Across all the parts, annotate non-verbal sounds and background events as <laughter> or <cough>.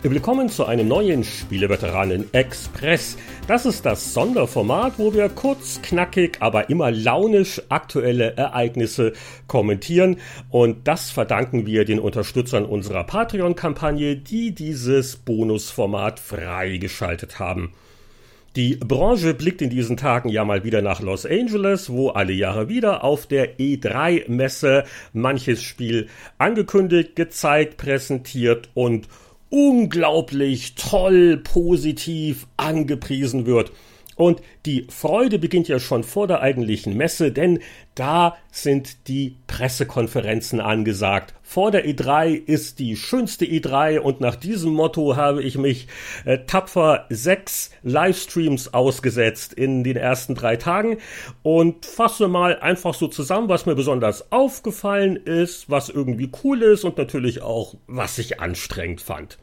Willkommen zu einem neuen Spieleveteranen Express. Das ist das Sonderformat, wo wir kurz, knackig, aber immer launisch aktuelle Ereignisse kommentieren. Und das verdanken wir den Unterstützern unserer Patreon-Kampagne, die dieses Bonusformat freigeschaltet haben. Die Branche blickt in diesen Tagen ja mal wieder nach Los Angeles, wo alle Jahre wieder auf der E3-Messe manches Spiel angekündigt, gezeigt, präsentiert und unglaublich toll, positiv angepriesen wird. Und die Freude beginnt ja schon vor der eigentlichen Messe, denn da sind die Pressekonferenzen angesagt. Vor der E3 ist die schönste E3 und nach diesem Motto habe ich mich äh, tapfer sechs Livestreams ausgesetzt in den ersten drei Tagen und fasse mal einfach so zusammen, was mir besonders aufgefallen ist, was irgendwie cool ist und natürlich auch, was ich anstrengend fand.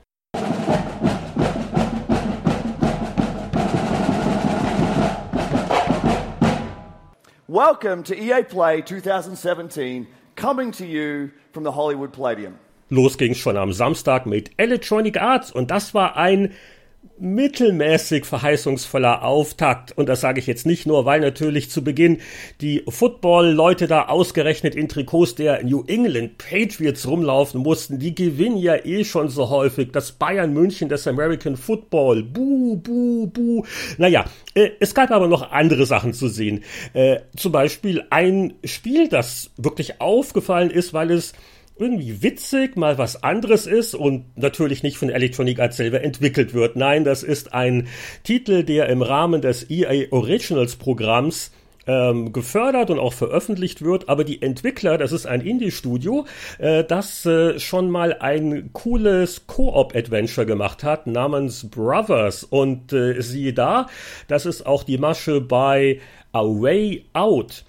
Welcome to EA Play 2017, coming to you from the Hollywood Palladium. Los ging's schon am Samstag mit Electronic Arts und das war ein mittelmäßig verheißungsvoller Auftakt. Und das sage ich jetzt nicht nur, weil natürlich zu Beginn die Football-Leute da ausgerechnet in Trikots der New England Patriots rumlaufen mussten. Die gewinnen ja eh schon so häufig. Das Bayern München des American Football. Buh, buh, buh. Naja, äh, es gab aber noch andere Sachen zu sehen. Äh, zum Beispiel ein Spiel, das wirklich aufgefallen ist, weil es irgendwie witzig, mal was anderes ist und natürlich nicht von Electronic Arts selber entwickelt wird. Nein, das ist ein Titel, der im Rahmen des EA Originals Programms ähm, gefördert und auch veröffentlicht wird, aber die Entwickler, das ist ein Indie-Studio, äh, das äh, schon mal ein cooles Koop-Adventure gemacht hat namens Brothers. Und äh, siehe da, das ist auch die Masche bei A Way Out,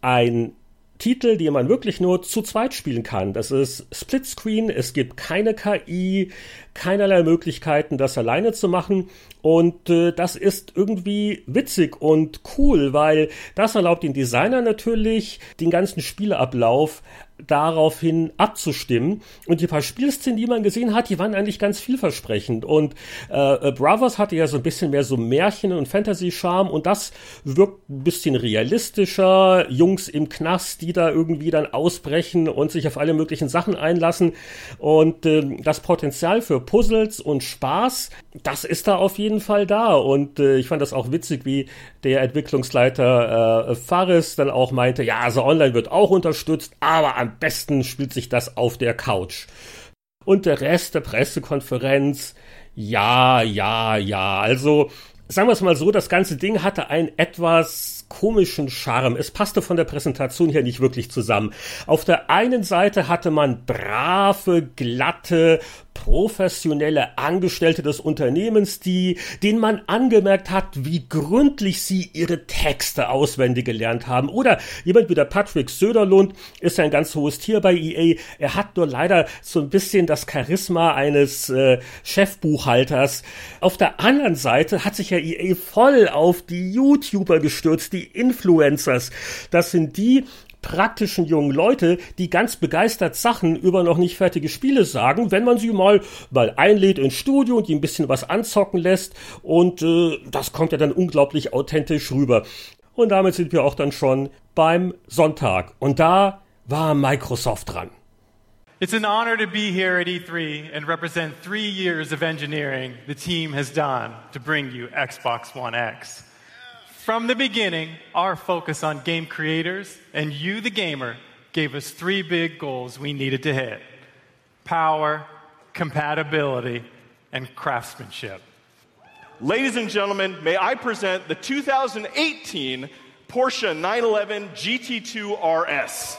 ein Titel, die man wirklich nur zu zweit spielen kann. Das ist Splitscreen, es gibt keine KI, keinerlei Möglichkeiten, das alleine zu machen. Und äh, das ist irgendwie witzig und cool, weil das erlaubt den Designer natürlich, den ganzen Spieleablauf daraufhin abzustimmen. Und die paar Spielszenen, die man gesehen hat, die waren eigentlich ganz vielversprechend. Und äh, äh, Brothers hatte ja so ein bisschen mehr so Märchen- und Fantasy-Charme und das wirkt ein bisschen realistischer. Jungs im Knast, die da irgendwie dann ausbrechen und sich auf alle möglichen Sachen einlassen. Und äh, das Potenzial für Puzzles und Spaß, das ist da auf jeden Fall da. Und äh, ich fand das auch witzig, wie der Entwicklungsleiter äh, Faris dann auch meinte, ja, also online wird auch unterstützt, aber am besten spielt sich das auf der Couch. Und der Rest der Pressekonferenz, ja, ja, ja, also sagen wir es mal so, das ganze Ding hatte ein etwas komischen Charme. Es passte von der Präsentation her nicht wirklich zusammen. Auf der einen Seite hatte man brave, glatte, professionelle Angestellte des Unternehmens, die, denen man angemerkt hat, wie gründlich sie ihre Texte auswendig gelernt haben. Oder jemand wie der Patrick Söderlund ist ein ganz hohes Tier bei EA. Er hat nur leider so ein bisschen das Charisma eines äh, Chefbuchhalters. Auf der anderen Seite hat sich ja EA voll auf die YouTuber gestürzt, die Influencers. Das sind die, praktischen jungen Leute, die ganz begeistert Sachen über noch nicht fertige Spiele sagen, wenn man sie mal mal einlädt ins Studio und die ein bisschen was anzocken lässt und äh, das kommt ja dann unglaublich authentisch rüber. Und damit sind wir auch dann schon beim Sonntag und da war Microsoft dran. It's an honor to be here at E3 and represent three years of engineering the team has done to bring you Xbox One X. From the beginning, our focus on game creators and you, the gamer, gave us three big goals we needed to hit power, compatibility, and craftsmanship. Ladies and gentlemen, may I present the 2018 Porsche 911 GT2 RS.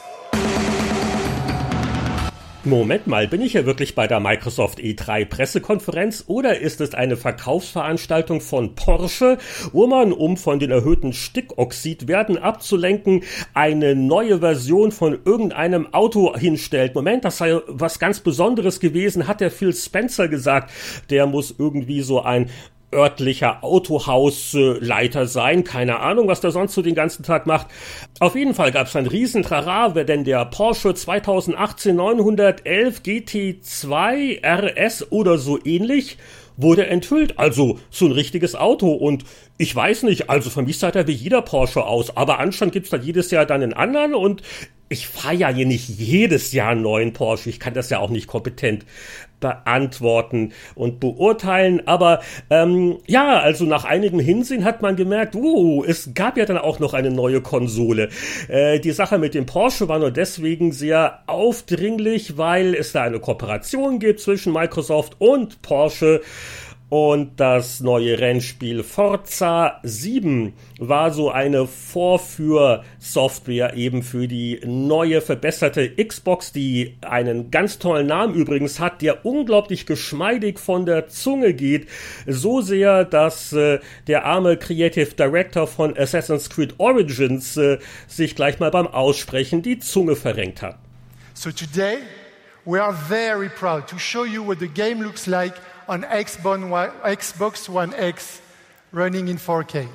Moment mal, bin ich ja wirklich bei der Microsoft E3 Pressekonferenz oder ist es eine Verkaufsveranstaltung von Porsche, wo man, um von den erhöhten Stickoxidwerten abzulenken, eine neue Version von irgendeinem Auto hinstellt? Moment, das sei was ganz Besonderes gewesen, hat der Phil Spencer gesagt. Der muss irgendwie so ein örtlicher Autohausleiter sein. Keine Ahnung, was der sonst so den ganzen Tag macht. Auf jeden Fall gab es ein riesen Trara, denn der Porsche 2018 911 GT2 RS oder so ähnlich wurde enthüllt. Also so ein richtiges Auto und ich weiß nicht, also für mich sah er wie jeder Porsche aus, aber anscheinend gibt's da jedes Jahr dann einen anderen und ich fahre ja hier nicht jedes Jahr einen neuen Porsche. Ich kann das ja auch nicht kompetent beantworten und beurteilen. Aber ähm, ja, also nach einigem Hinsehen hat man gemerkt, uh, es gab ja dann auch noch eine neue Konsole. Äh, die Sache mit dem Porsche war nur deswegen sehr aufdringlich, weil es da eine Kooperation gibt zwischen Microsoft und Porsche. Und das neue Rennspiel Forza 7 war so eine Vorführsoftware eben für die neue verbesserte Xbox, die einen ganz tollen Namen übrigens hat, der unglaublich geschmeidig von der Zunge geht. So sehr, dass äh, der arme Creative Director von Assassin's Creed Origins äh, sich gleich mal beim Aussprechen die Zunge verrenkt hat. So today we are very proud to show you what the game looks like on Xbox One X running in 4K.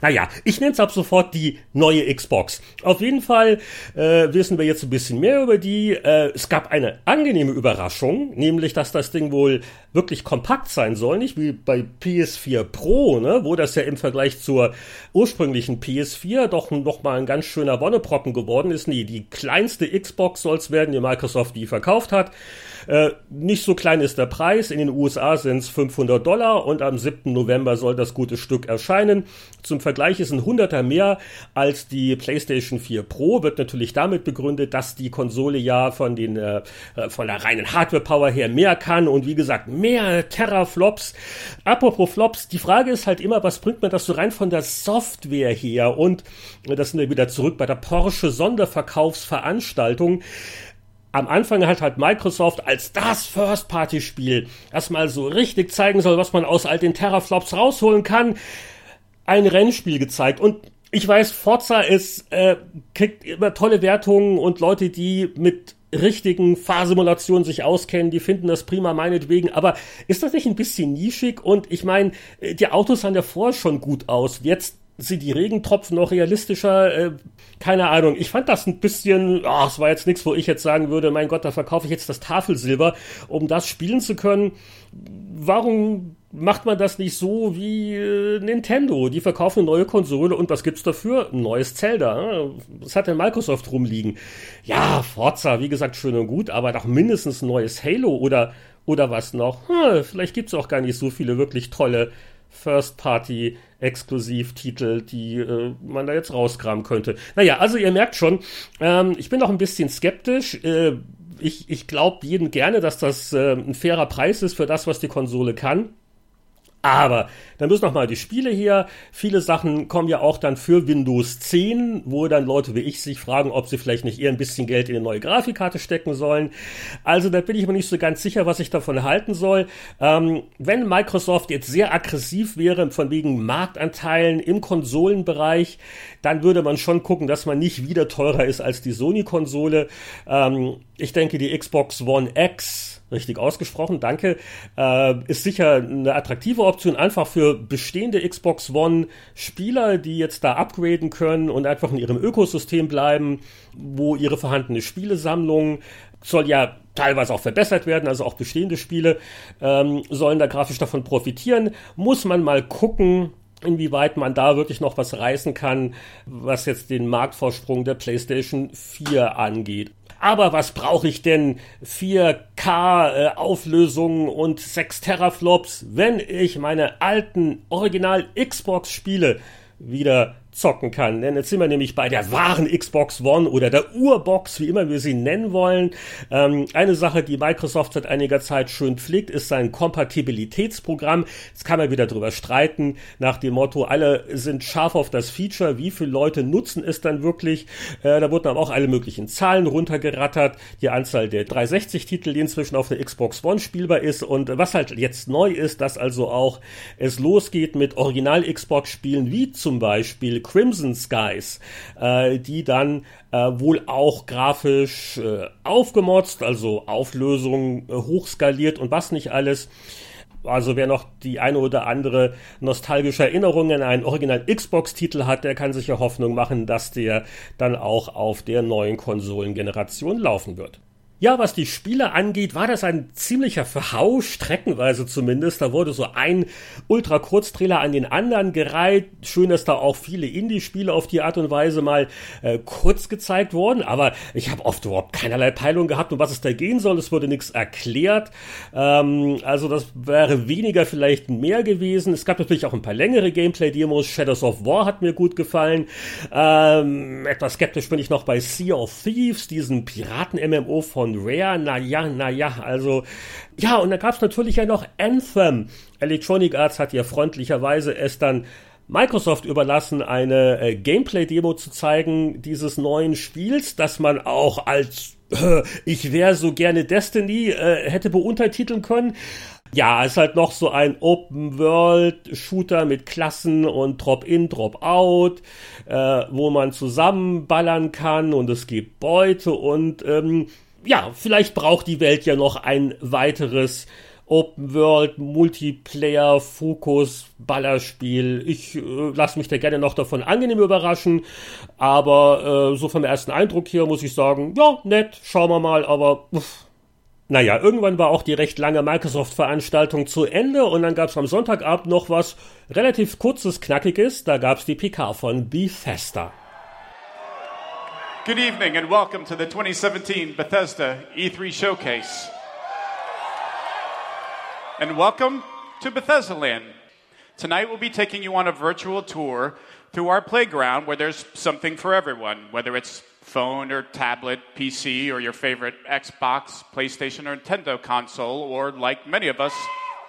Naja, ich nenne es ab sofort die neue Xbox. Auf jeden Fall äh, wissen wir jetzt ein bisschen mehr über die. Äh, es gab eine angenehme Überraschung, nämlich, dass das Ding wohl wirklich kompakt sein soll, nicht wie bei PS4 Pro, ne, wo das ja im Vergleich zur ursprünglichen PS4 doch noch mal ein ganz schöner Wonneproppen geworden ist. Nee, die kleinste Xbox soll es werden, die Microsoft die verkauft hat. Äh, nicht so klein ist der Preis. In den USA sind es 500 Dollar und am 7. November soll das gute Stück erscheinen. Zum Vergleich ist ein Hunderter mehr als die PlayStation 4 Pro. Wird natürlich damit begründet, dass die Konsole ja von den äh, von der reinen Hardware-Power her mehr kann und wie gesagt mehr Terraflops. Apropos Flops, die Frage ist halt immer, was bringt man das so rein von der Software her? Und das sind wir wieder zurück bei der Porsche Sonderverkaufsveranstaltung am Anfang hat halt Microsoft als das First-Party-Spiel erstmal so richtig zeigen soll, was man aus all den Terraflops rausholen kann, ein Rennspiel gezeigt. Und ich weiß, Forza ist, äh, kriegt immer tolle Wertungen und Leute, die mit richtigen Fahrsimulationen sich auskennen, die finden das prima meinetwegen, aber ist das nicht ein bisschen nischig? Und ich meine, äh, die Autos sahen ja vorher schon gut aus. Jetzt sind die Regentropfen noch realistischer? Äh, keine Ahnung. Ich fand das ein bisschen, oh, es war jetzt nichts, wo ich jetzt sagen würde, mein Gott, da verkaufe ich jetzt das Tafelsilber, um das spielen zu können. Warum macht man das nicht so wie äh, Nintendo? Die verkaufen eine neue Konsole und was gibt's dafür? Ein neues Zelda. Was hat denn Microsoft rumliegen? Ja, Forza, wie gesagt, schön und gut, aber doch mindestens ein neues Halo oder oder was noch? Hm, vielleicht gibt's auch gar nicht so viele wirklich tolle First-Party-Exklusivtitel, die äh, man da jetzt rauskramen könnte. Naja, also ihr merkt schon, ähm, ich bin noch ein bisschen skeptisch. Äh, ich ich glaube jedem gerne, dass das äh, ein fairer Preis ist für das, was die Konsole kann. Aber dann müssen noch mal die Spiele her. Viele Sachen kommen ja auch dann für Windows 10, wo dann Leute wie ich sich fragen, ob sie vielleicht nicht eher ein bisschen Geld in eine neue Grafikkarte stecken sollen. Also da bin ich mir nicht so ganz sicher, was ich davon halten soll. Ähm, wenn Microsoft jetzt sehr aggressiv wäre von wegen Marktanteilen im Konsolenbereich, dann würde man schon gucken, dass man nicht wieder teurer ist als die Sony-Konsole. Ähm, ich denke, die Xbox One X richtig ausgesprochen, danke, äh, ist sicher eine attraktive Option, einfach für bestehende Xbox One Spieler, die jetzt da upgraden können und einfach in ihrem Ökosystem bleiben, wo ihre vorhandene Spielesammlung soll ja teilweise auch verbessert werden, also auch bestehende Spiele ähm, sollen da grafisch davon profitieren. Muss man mal gucken, inwieweit man da wirklich noch was reißen kann, was jetzt den Marktvorsprung der PlayStation 4 angeht. Aber was brauche ich denn 4K äh, Auflösungen und 6 Teraflops, wenn ich meine alten Original Xbox Spiele wieder zocken kann. Denn jetzt sind wir nämlich bei der wahren Xbox One oder der Urbox, wie immer wir sie nennen wollen. Ähm, eine Sache, die Microsoft seit einiger Zeit schön pflegt, ist sein Kompatibilitätsprogramm. Jetzt kann man wieder drüber streiten, nach dem Motto, alle sind scharf auf das Feature, wie viele Leute nutzen es dann wirklich. Äh, da wurden aber auch alle möglichen Zahlen runtergerattert, die Anzahl der 360-Titel, die inzwischen auf der Xbox One spielbar ist. Und was halt jetzt neu ist, dass also auch es losgeht mit Original-Xbox-Spielen, wie zum Beispiel Crimson Skies, äh, die dann äh, wohl auch grafisch äh, aufgemotzt, also Auflösung äh, hochskaliert und was nicht alles also wer noch die eine oder andere nostalgische Erinnerung an einen Original Xbox-Titel hat, der kann sich ja Hoffnung machen, dass der dann auch auf der neuen Konsolengeneration laufen wird. Ja, was die Spiele angeht, war das ein ziemlicher Verhau, streckenweise zumindest. Da wurde so ein Ultra-Kurztrailer an den anderen gereiht. Schön, dass da auch viele Indie-Spiele auf die Art und Weise mal äh, kurz gezeigt wurden. Aber ich habe oft überhaupt keinerlei Peilung gehabt, um was es da gehen soll. Es wurde nichts erklärt. Ähm, also das wäre weniger vielleicht mehr gewesen. Es gab natürlich auch ein paar längere Gameplay-Demos. Shadows of War hat mir gut gefallen. Ähm, etwas skeptisch bin ich noch bei Sea of Thieves, diesen Piraten-MMO von von Rare, naja, naja, also ja, und da gab es natürlich ja noch Anthem. Electronic Arts hat ja freundlicherweise es dann Microsoft überlassen, eine äh, Gameplay-Demo zu zeigen dieses neuen Spiels, das man auch als äh, ich wäre so gerne Destiny äh, hätte beuntertiteln können. Ja, ist halt noch so ein Open-World-Shooter mit Klassen und Drop-in, Drop-out, äh, wo man zusammenballern kann und es gibt Beute und ähm, ja, vielleicht braucht die Welt ja noch ein weiteres Open World Multiplayer Fokus Ballerspiel. Ich äh, lasse mich da gerne noch davon angenehm überraschen, aber äh, so vom ersten Eindruck hier muss ich sagen, ja, nett, schauen wir mal, aber uff. Naja, irgendwann war auch die recht lange Microsoft-Veranstaltung zu Ende und dann gab es am Sonntagabend noch was relativ kurzes, knackiges. Da gab es die PK von Bethesda. Good evening and welcome to the 2017 Bethesda E3 Showcase. And welcome to Bethesda Land. Tonight we'll be taking you on a virtual tour through our playground where there's something for everyone, whether it's phone or tablet, PC, or your favorite Xbox, PlayStation, or Nintendo console, or like many of us,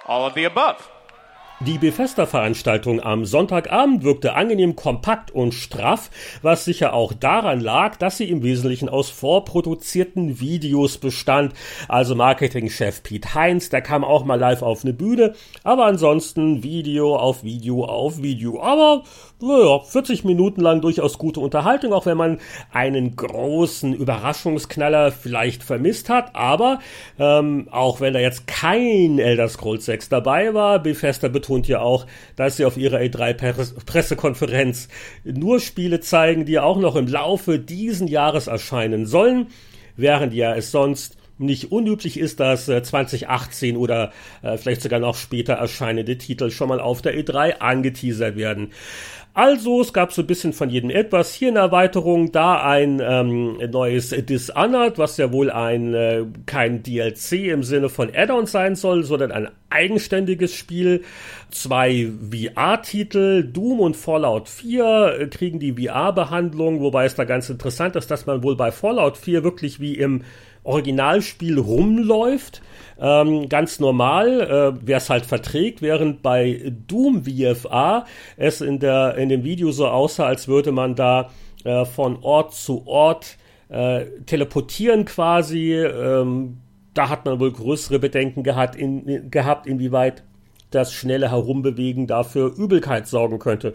all of the above. Die Bethesda-Veranstaltung am Sonntagabend wirkte angenehm kompakt und straff, was sicher auch daran lag, dass sie im Wesentlichen aus vorproduzierten Videos bestand. Also Marketingchef Pete Heinz, der kam auch mal live auf eine Bühne, aber ansonsten Video auf Video auf Video. Aber naja, 40 Minuten lang durchaus gute Unterhaltung, auch wenn man einen großen Überraschungsknaller vielleicht vermisst hat. Aber ähm, auch wenn da jetzt kein Elder Scrolls 6 dabei war, Bethesda betont ja auch, dass sie auf ihrer E3-Pressekonferenz nur Spiele zeigen, die auch noch im Laufe diesen Jahres erscheinen sollen, während ja es sonst nicht unüblich ist, dass 2018 äh, oder äh, vielleicht sogar noch später erscheinende Titel schon mal auf der E3 angeteasert werden. Also, es gab so ein bisschen von jedem etwas. Hier eine Erweiterung, da ein ähm, neues Dishonored, was ja wohl ein äh, kein DLC im Sinne von Add-on sein soll, sondern ein eigenständiges Spiel. Zwei VR-Titel, Doom und Fallout 4 äh, kriegen die VR-Behandlung, wobei es da ganz interessant ist, dass man wohl bei Fallout 4 wirklich wie im Originalspiel rumläuft ähm, ganz normal, äh, wer es halt verträgt, während bei Doom VFA es in, der, in dem Video so aussah, als würde man da äh, von Ort zu Ort äh, teleportieren quasi. Ähm, da hat man wohl größere Bedenken gehabt, in, gehabt, inwieweit das schnelle Herumbewegen dafür Übelkeit sorgen könnte.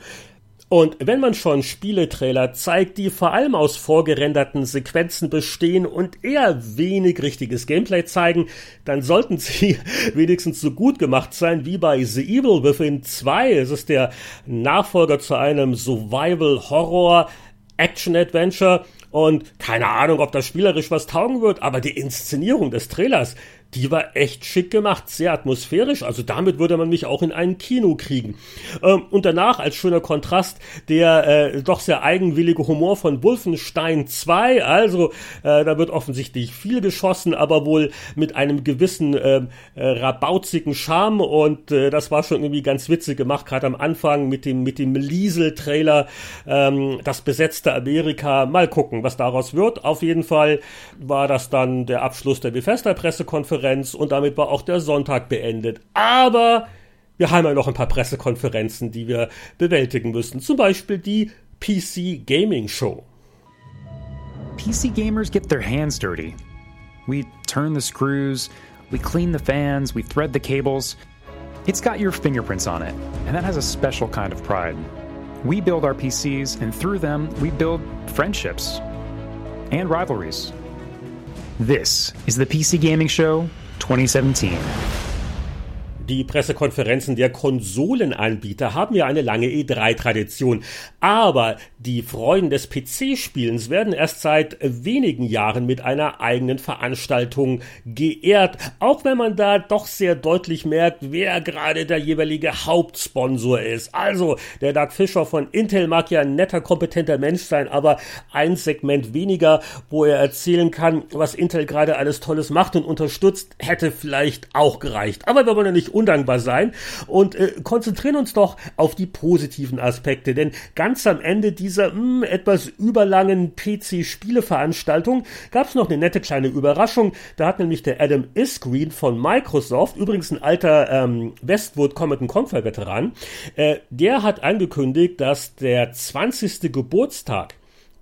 Und wenn man schon Spieletrailer zeigt, die vor allem aus vorgerenderten Sequenzen bestehen und eher wenig richtiges Gameplay zeigen, dann sollten <laughs> sie wenigstens so gut gemacht sein wie bei The Evil Within 2. Es ist der Nachfolger zu einem Survival Horror Action Adventure und keine Ahnung, ob das spielerisch was taugen wird, aber die Inszenierung des Trailers, die war echt schick gemacht, sehr atmosphärisch. Also damit würde man mich auch in ein Kino kriegen. Ähm, und danach als schöner Kontrast der äh, doch sehr eigenwillige Humor von Wolfenstein 2. Also äh, da wird offensichtlich viel geschossen, aber wohl mit einem gewissen äh, äh, rabauzigen Charme. Und äh, das war schon irgendwie ganz witzig gemacht, gerade am Anfang mit dem mit dem Liesel-Trailer, ähm, das besetzte Amerika. Mal gucken, was daraus wird. Auf jeden Fall war das dann der Abschluss der Bethesda-Pressekonferenz. Pressekonferenz und damit war auch der Sonntag beendet. Aber wir haben ja noch ein paar Pressekonferenzen, die wir bewältigen müssen. Zum Beispiel die PC Gaming Show. PC gamers get their hands dirty. We turn the screws, we clean the fans, we thread the cables. It's got your fingerprints on it, and that has a special kind of pride. We build our PCs, and through them, we build friendships and rivalries. This is the PC Gaming Show 2017. Die Pressekonferenzen der Konsolenanbieter haben ja eine lange E3-Tradition. Aber die Freuden des PC-Spielens werden erst seit wenigen Jahren mit einer eigenen Veranstaltung geehrt. Auch wenn man da doch sehr deutlich merkt, wer gerade der jeweilige Hauptsponsor ist. Also, der Doug Fischer von Intel mag ja ein netter, kompetenter Mensch sein, aber ein Segment weniger, wo er erzählen kann, was Intel gerade alles Tolles macht und unterstützt, hätte vielleicht auch gereicht. Aber wir wollen ja nicht undankbar sein und äh, konzentrieren uns doch auf die positiven Aspekte, denn ganz am Ende dieser mh, hm, etwas überlangen PC-Spieleveranstaltung gab es noch eine nette kleine Überraschung. Da hat nämlich der Adam Isgreen von Microsoft, übrigens ein alter ähm, Westwood Comet Conquer Veteran, äh, der hat angekündigt, dass der 20. Geburtstag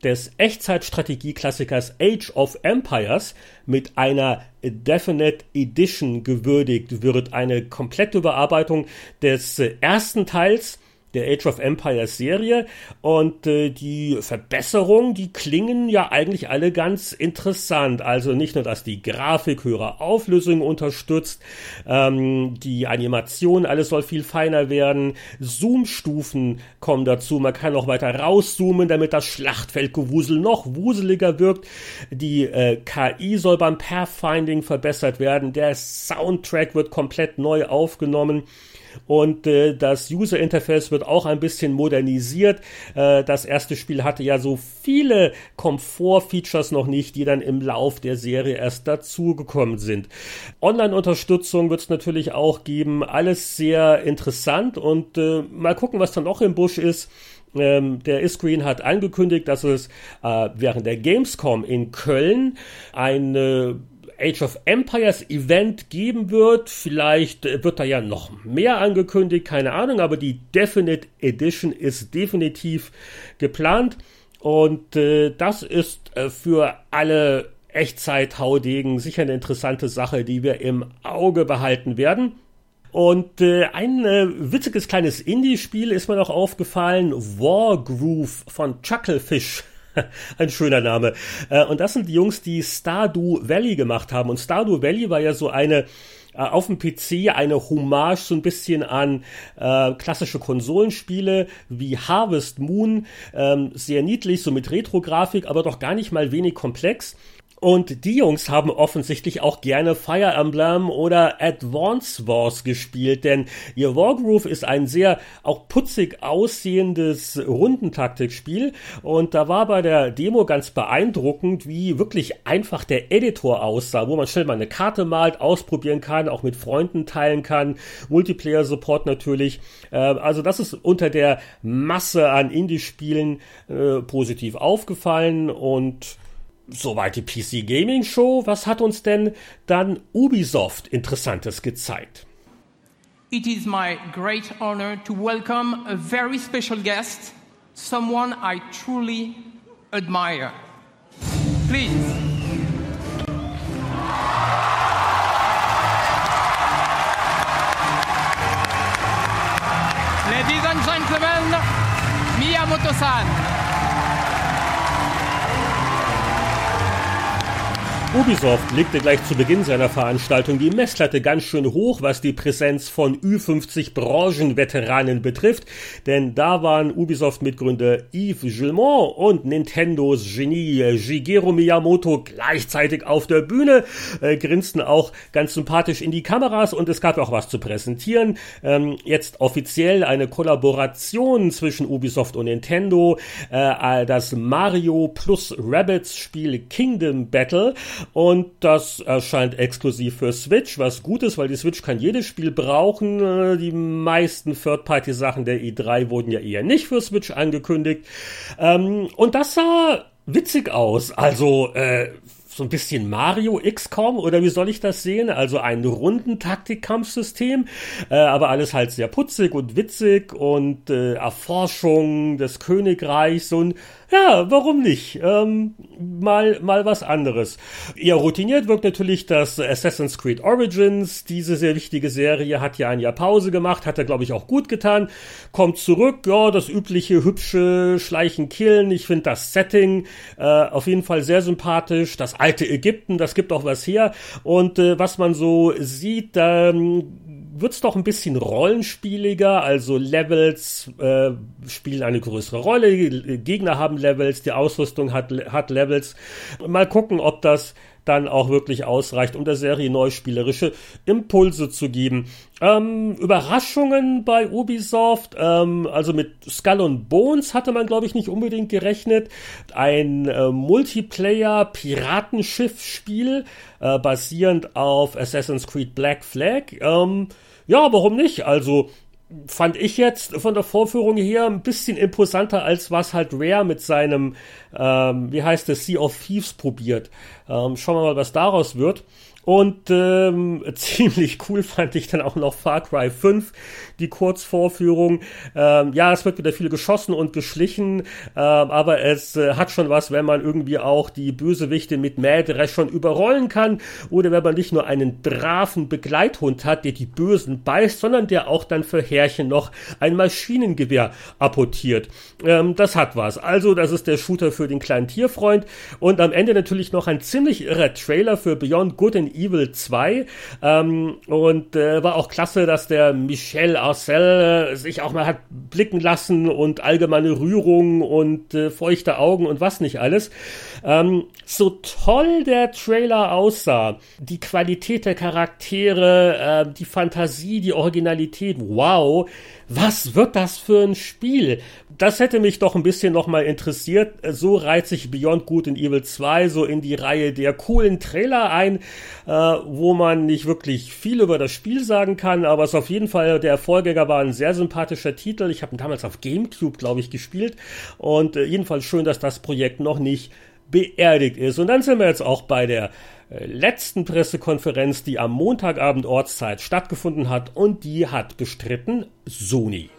des Echtzeitstrategie-Klassikers Age of Empires mit einer Definite Edition gewürdigt wird. Eine komplette Überarbeitung des ersten Teils der Age of Empires Serie. Und äh, die Verbesserungen, die klingen ja eigentlich alle ganz interessant. Also nicht nur, dass die Grafik höhere Auflösung unterstützt, ähm, die Animation, alles soll viel feiner werden, Zoom-Stufen kommen dazu, man kann noch weiter rauszoomen, damit das Schlachtfeldgewusel noch wuseliger wirkt. Die äh, KI soll beim Pathfinding verbessert werden, der Soundtrack wird komplett neu aufgenommen und äh, das User Interface wird auch ein bisschen modernisiert. Äh, das erste Spiel hatte ja so viele Komfort-Features noch nicht, die dann im Lauf der Serie erst dazugekommen sind. Online-Unterstützung wird es natürlich auch geben. Alles sehr interessant und äh, mal gucken, was dann noch im Busch ist. Ähm, der Iscreen hat angekündigt, dass es äh, während der Gamescom in Köln eine Age of Empires Event geben wird. Vielleicht äh, wird da ja noch mehr angekündigt, keine Ahnung, aber die Definite Edition ist definitiv geplant. Und äh, das ist äh, für alle Echtzeit-Haudegen sicher eine interessante Sache, die wir im Auge behalten werden. Und äh, ein äh, witziges kleines Indie-Spiel ist mir noch aufgefallen, Wargroove von Chucklefish. <laughs> Ein schöner Name. Äh, und das sind die Jungs, die Stardew Valley gemacht haben. Und Stardew Valley war ja so eine äh, auf dem PC eine Hommage so ein bisschen an äh, klassische Konsolenspiele wie Harvest Moon, ähm, sehr niedlich, so mit Retro-Grafik, aber doch gar nicht mal wenig komplex. Und die Jungs haben offensichtlich auch gerne Fire Emblem oder Advance Wars gespielt, denn ihr Wargroove ist ein sehr auch putzig aussehendes Rundentaktikspiel und da war bei der Demo ganz beeindruckend, wie wirklich einfach der Editor aussah, wo man schnell mal eine Karte malt, ausprobieren kann, auch mit Freunden teilen kann, Multiplayer Support natürlich. Äh, also das ist unter der Masse an Indie-Spielen äh, positiv aufgefallen und Soweit die PC Gaming Show. Was hat uns denn dann Ubisoft Interessantes gezeigt? It is my great honor to welcome a very special guest, someone I truly admire. Please. Ladies and gentlemen, Miyamoto-san. Ubisoft legte gleich zu Beginn seiner Veranstaltung die Messlatte ganz schön hoch, was die Präsenz von Ü50 Branchenveteranen betrifft, denn da waren Ubisoft-Mitgründer Yves Gilmont und Nintendos Genie Shigeru Miyamoto gleichzeitig auf der Bühne, äh, grinsten auch ganz sympathisch in die Kameras und es gab auch was zu präsentieren. Ähm, jetzt offiziell eine Kollaboration zwischen Ubisoft und Nintendo, äh, das Mario plus Rabbits Spiel Kingdom Battle und das erscheint exklusiv für Switch, was gut ist, weil die Switch kann jedes Spiel brauchen. Äh, die meisten Third-Party-Sachen der E3 wurden ja eher nicht für Switch angekündigt. Ähm, und das sah witzig aus. Also äh, so ein bisschen Mario XCOM oder wie soll ich das sehen? Also ein runden Taktikkampfsystem, äh, aber alles halt sehr putzig und witzig und äh, Erforschung des Königreichs und ja, warum nicht? Ähm, mal, mal was anderes. Eher routiniert wirkt natürlich das Assassin's Creed Origins. Diese sehr wichtige Serie hat ja ein Jahr Pause gemacht, hat er, glaube ich, auch gut getan. Kommt zurück, ja, das übliche hübsche Schleichen killen. Ich finde das Setting äh, auf jeden Fall sehr sympathisch. Das alte Ägypten, das gibt auch was her. Und äh, was man so sieht, ähm, wird's doch ein bisschen rollenspieliger, also Levels äh, spielen eine größere Rolle, Gegner haben Levels, die Ausrüstung hat, hat Levels. Mal gucken, ob das dann auch wirklich ausreicht, um der Serie neuspielerische Impulse zu geben. Ähm, Überraschungen bei Ubisoft, ähm, also mit Skull and Bones hatte man, glaube ich, nicht unbedingt gerechnet. Ein äh, Multiplayer-Piratenschiff-Spiel, äh, basierend auf Assassin's Creed Black Flag. Ähm, ja, warum nicht? Also fand ich jetzt von der Vorführung her ein bisschen imposanter, als was halt Rare mit seinem, ähm, wie heißt es, Sea of Thieves probiert. Ähm, schauen wir mal, was daraus wird. Und ähm, <laughs> ziemlich cool fand ich dann auch noch Far Cry 5, die Kurzvorführung. Ähm, ja, es wird wieder viel geschossen und geschlichen, äh, aber es äh, hat schon was, wenn man irgendwie auch die Bösewichte mit Mähdresch schon überrollen kann oder wenn man nicht nur einen braven Begleithund hat, der die Bösen beißt, sondern der auch dann für Härchen noch ein Maschinengewehr apportiert. Ähm, das hat was. Also, das ist der Shooter für den kleinen Tierfreund und am Ende natürlich noch ein ziemlich irrer Trailer für Beyond Good and Evil 2 ähm, und äh, war auch klasse, dass der Michel Arcel äh, sich auch mal hat blicken lassen und allgemeine Rührung und äh, feuchte Augen und was nicht alles. Ähm, so toll der Trailer aussah, die Qualität der Charaktere, äh, die Fantasie, die Originalität, wow, was wird das für ein Spiel? Das hätte mich doch ein bisschen nochmal interessiert. So reiht sich Beyond Good in Evil 2 so in die Reihe der coolen Trailer ein, äh, wo man nicht wirklich viel über das Spiel sagen kann, aber es auf jeden Fall, der Vorgänger war ein sehr sympathischer Titel. Ich habe ihn damals auf Gamecube, glaube ich, gespielt und äh, jedenfalls schön, dass das Projekt noch nicht beerdigt ist. Und dann sind wir jetzt auch bei der letzten Pressekonferenz, die am Montagabend Ortszeit stattgefunden hat und die hat bestritten Sony.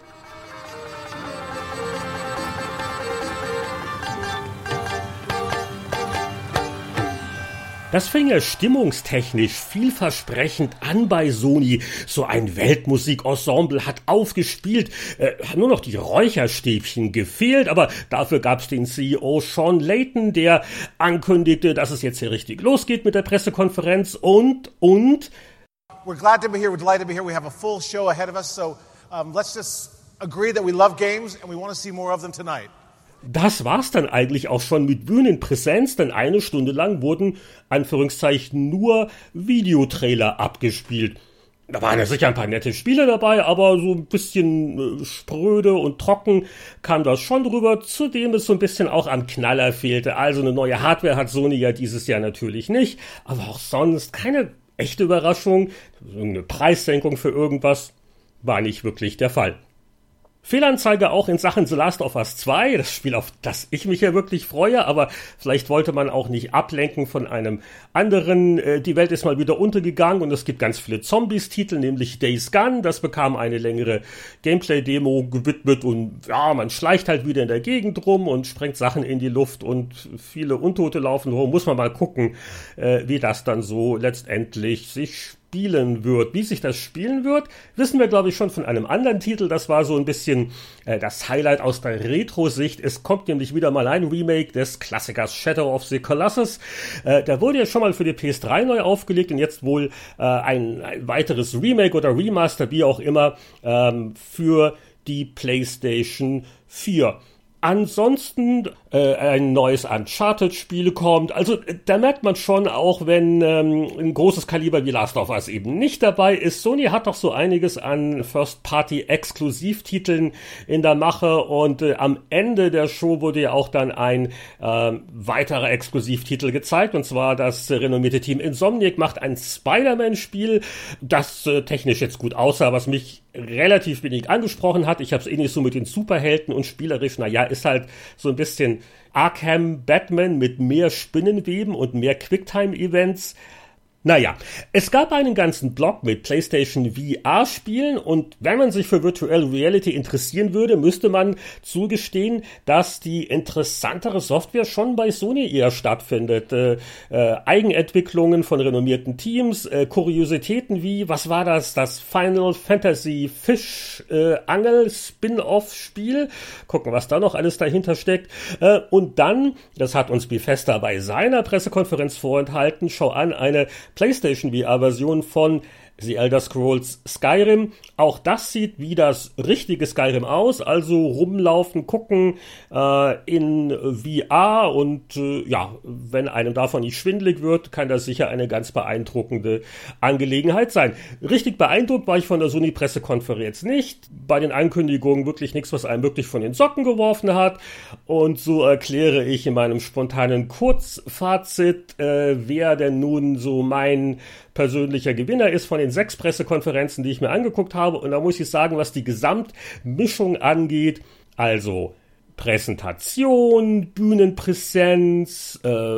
Das fing ja stimmungstechnisch vielversprechend an bei Sony. So ein Weltmusikensemble hat aufgespielt, äh, nur noch die Räucherstäbchen gefehlt, aber dafür gab's den CEO Sean Layton, der ankündigte, dass es jetzt hier richtig losgeht mit der Pressekonferenz und, und... We're glad to be here, we're delighted to be here. We have a full show ahead of us, so um, let's just agree that we love games and we want to see more of them tonight. Das war's dann eigentlich auch schon mit Bühnenpräsenz, denn eine Stunde lang wurden, Anführungszeichen, nur Videotrailer abgespielt. Da waren ja sicher ein paar nette Spiele dabei, aber so ein bisschen äh, spröde und trocken kam das schon drüber, zudem es so ein bisschen auch am Knaller fehlte. Also eine neue Hardware hat Sony ja dieses Jahr natürlich nicht, aber auch sonst keine echte Überraschung, eine Preissenkung für irgendwas war nicht wirklich der Fall. Fehlanzeige auch in Sachen The Last of Us 2, das Spiel, auf das ich mich ja wirklich freue, aber vielleicht wollte man auch nicht ablenken von einem anderen. Äh, die Welt ist mal wieder untergegangen und es gibt ganz viele Zombies-Titel, nämlich Days Gone, das bekam eine längere Gameplay-Demo gewidmet und ja, man schleicht halt wieder in der Gegend rum und sprengt Sachen in die Luft und viele Untote laufen rum. Muss man mal gucken, äh, wie das dann so letztendlich sich spielen wird. Wie sich das spielen wird, wissen wir, glaube ich, schon von einem anderen Titel. Das war so ein bisschen äh, das Highlight aus der Retro-Sicht. Es kommt nämlich wieder mal ein Remake des Klassikers Shadow of the Colossus. Äh, der wurde ja schon mal für die PS3 neu aufgelegt und jetzt wohl äh, ein, ein, weiteres Remake oder Remaster, wie auch immer, ähm, für die PlayStation 4. Ansonsten äh, ein neues Uncharted-Spiel kommt. Also da merkt man schon, auch wenn ähm, ein großes Kaliber wie Last of Us eben nicht dabei ist, Sony hat doch so einiges an First-Party-Exklusivtiteln in der Mache und äh, am Ende der Show wurde ja auch dann ein äh, weiterer Exklusivtitel gezeigt und zwar das renommierte Team Insomniac macht ein Spider-Man-Spiel, das äh, technisch jetzt gut aussah, was mich relativ wenig angesprochen hat. Ich habe es eh nicht so mit den Superhelden und spielerisch, naja, ist halt so ein bisschen Arkham Batman mit mehr Spinnenweben und mehr Quicktime-Events. Naja, es gab einen ganzen Blog mit PlayStation VR-Spielen und wenn man sich für Virtual Reality interessieren würde, müsste man zugestehen, dass die interessantere Software schon bei Sony eher stattfindet. Äh, äh, Eigenentwicklungen von renommierten Teams, äh, Kuriositäten wie, was war das, das Final Fantasy Fish äh, Angel Spin-off-Spiel. Gucken, was da noch alles dahinter steckt. Äh, und dann, das hat uns Bethesda bei seiner Pressekonferenz vorenthalten, schau an, eine PlayStation VR-Version von The Elder Scrolls Skyrim. Auch das sieht wie das richtige Skyrim aus, also rumlaufen, gucken äh, in VR und äh, ja, wenn einem davon nicht schwindlig wird, kann das sicher eine ganz beeindruckende Angelegenheit sein. Richtig beeindruckt war ich von der Sony-Pressekonferenz nicht. Bei den Ankündigungen wirklich nichts, was einem wirklich von den Socken geworfen hat. Und so erkläre ich in meinem spontanen Kurzfazit, äh, wer denn nun so mein persönlicher Gewinner ist von den sechs Pressekonferenzen, die ich mir angeguckt habe. Und da muss ich sagen, was die Gesamtmischung angeht, also Präsentation, Bühnenpräsenz, äh,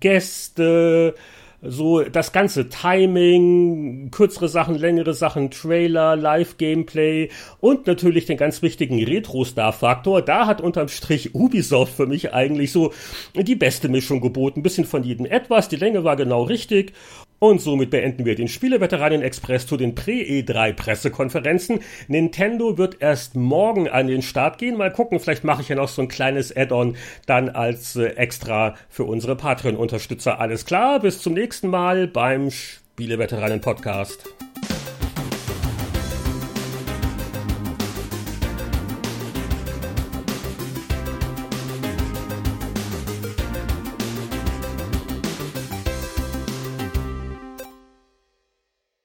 Gäste, so das ganze Timing, kürzere Sachen, längere Sachen, Trailer, Live-Gameplay und natürlich den ganz wichtigen Retro-Star-Faktor. Da hat unterm Strich Ubisoft für mich eigentlich so die beste Mischung geboten. Ein bisschen von jedem etwas, die Länge war genau richtig und somit beenden wir den Spieleveteranen-Express zu den Pre-E3-Pressekonferenzen. Nintendo wird erst morgen an den Start gehen. Mal gucken, vielleicht mache ich ja noch so ein kleines Add-on dann als äh, extra für unsere Patreon-Unterstützer. Alles klar, bis zum nächsten Mal beim Spieleveteranen-Podcast.